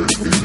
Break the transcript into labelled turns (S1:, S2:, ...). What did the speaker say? S1: Yeah.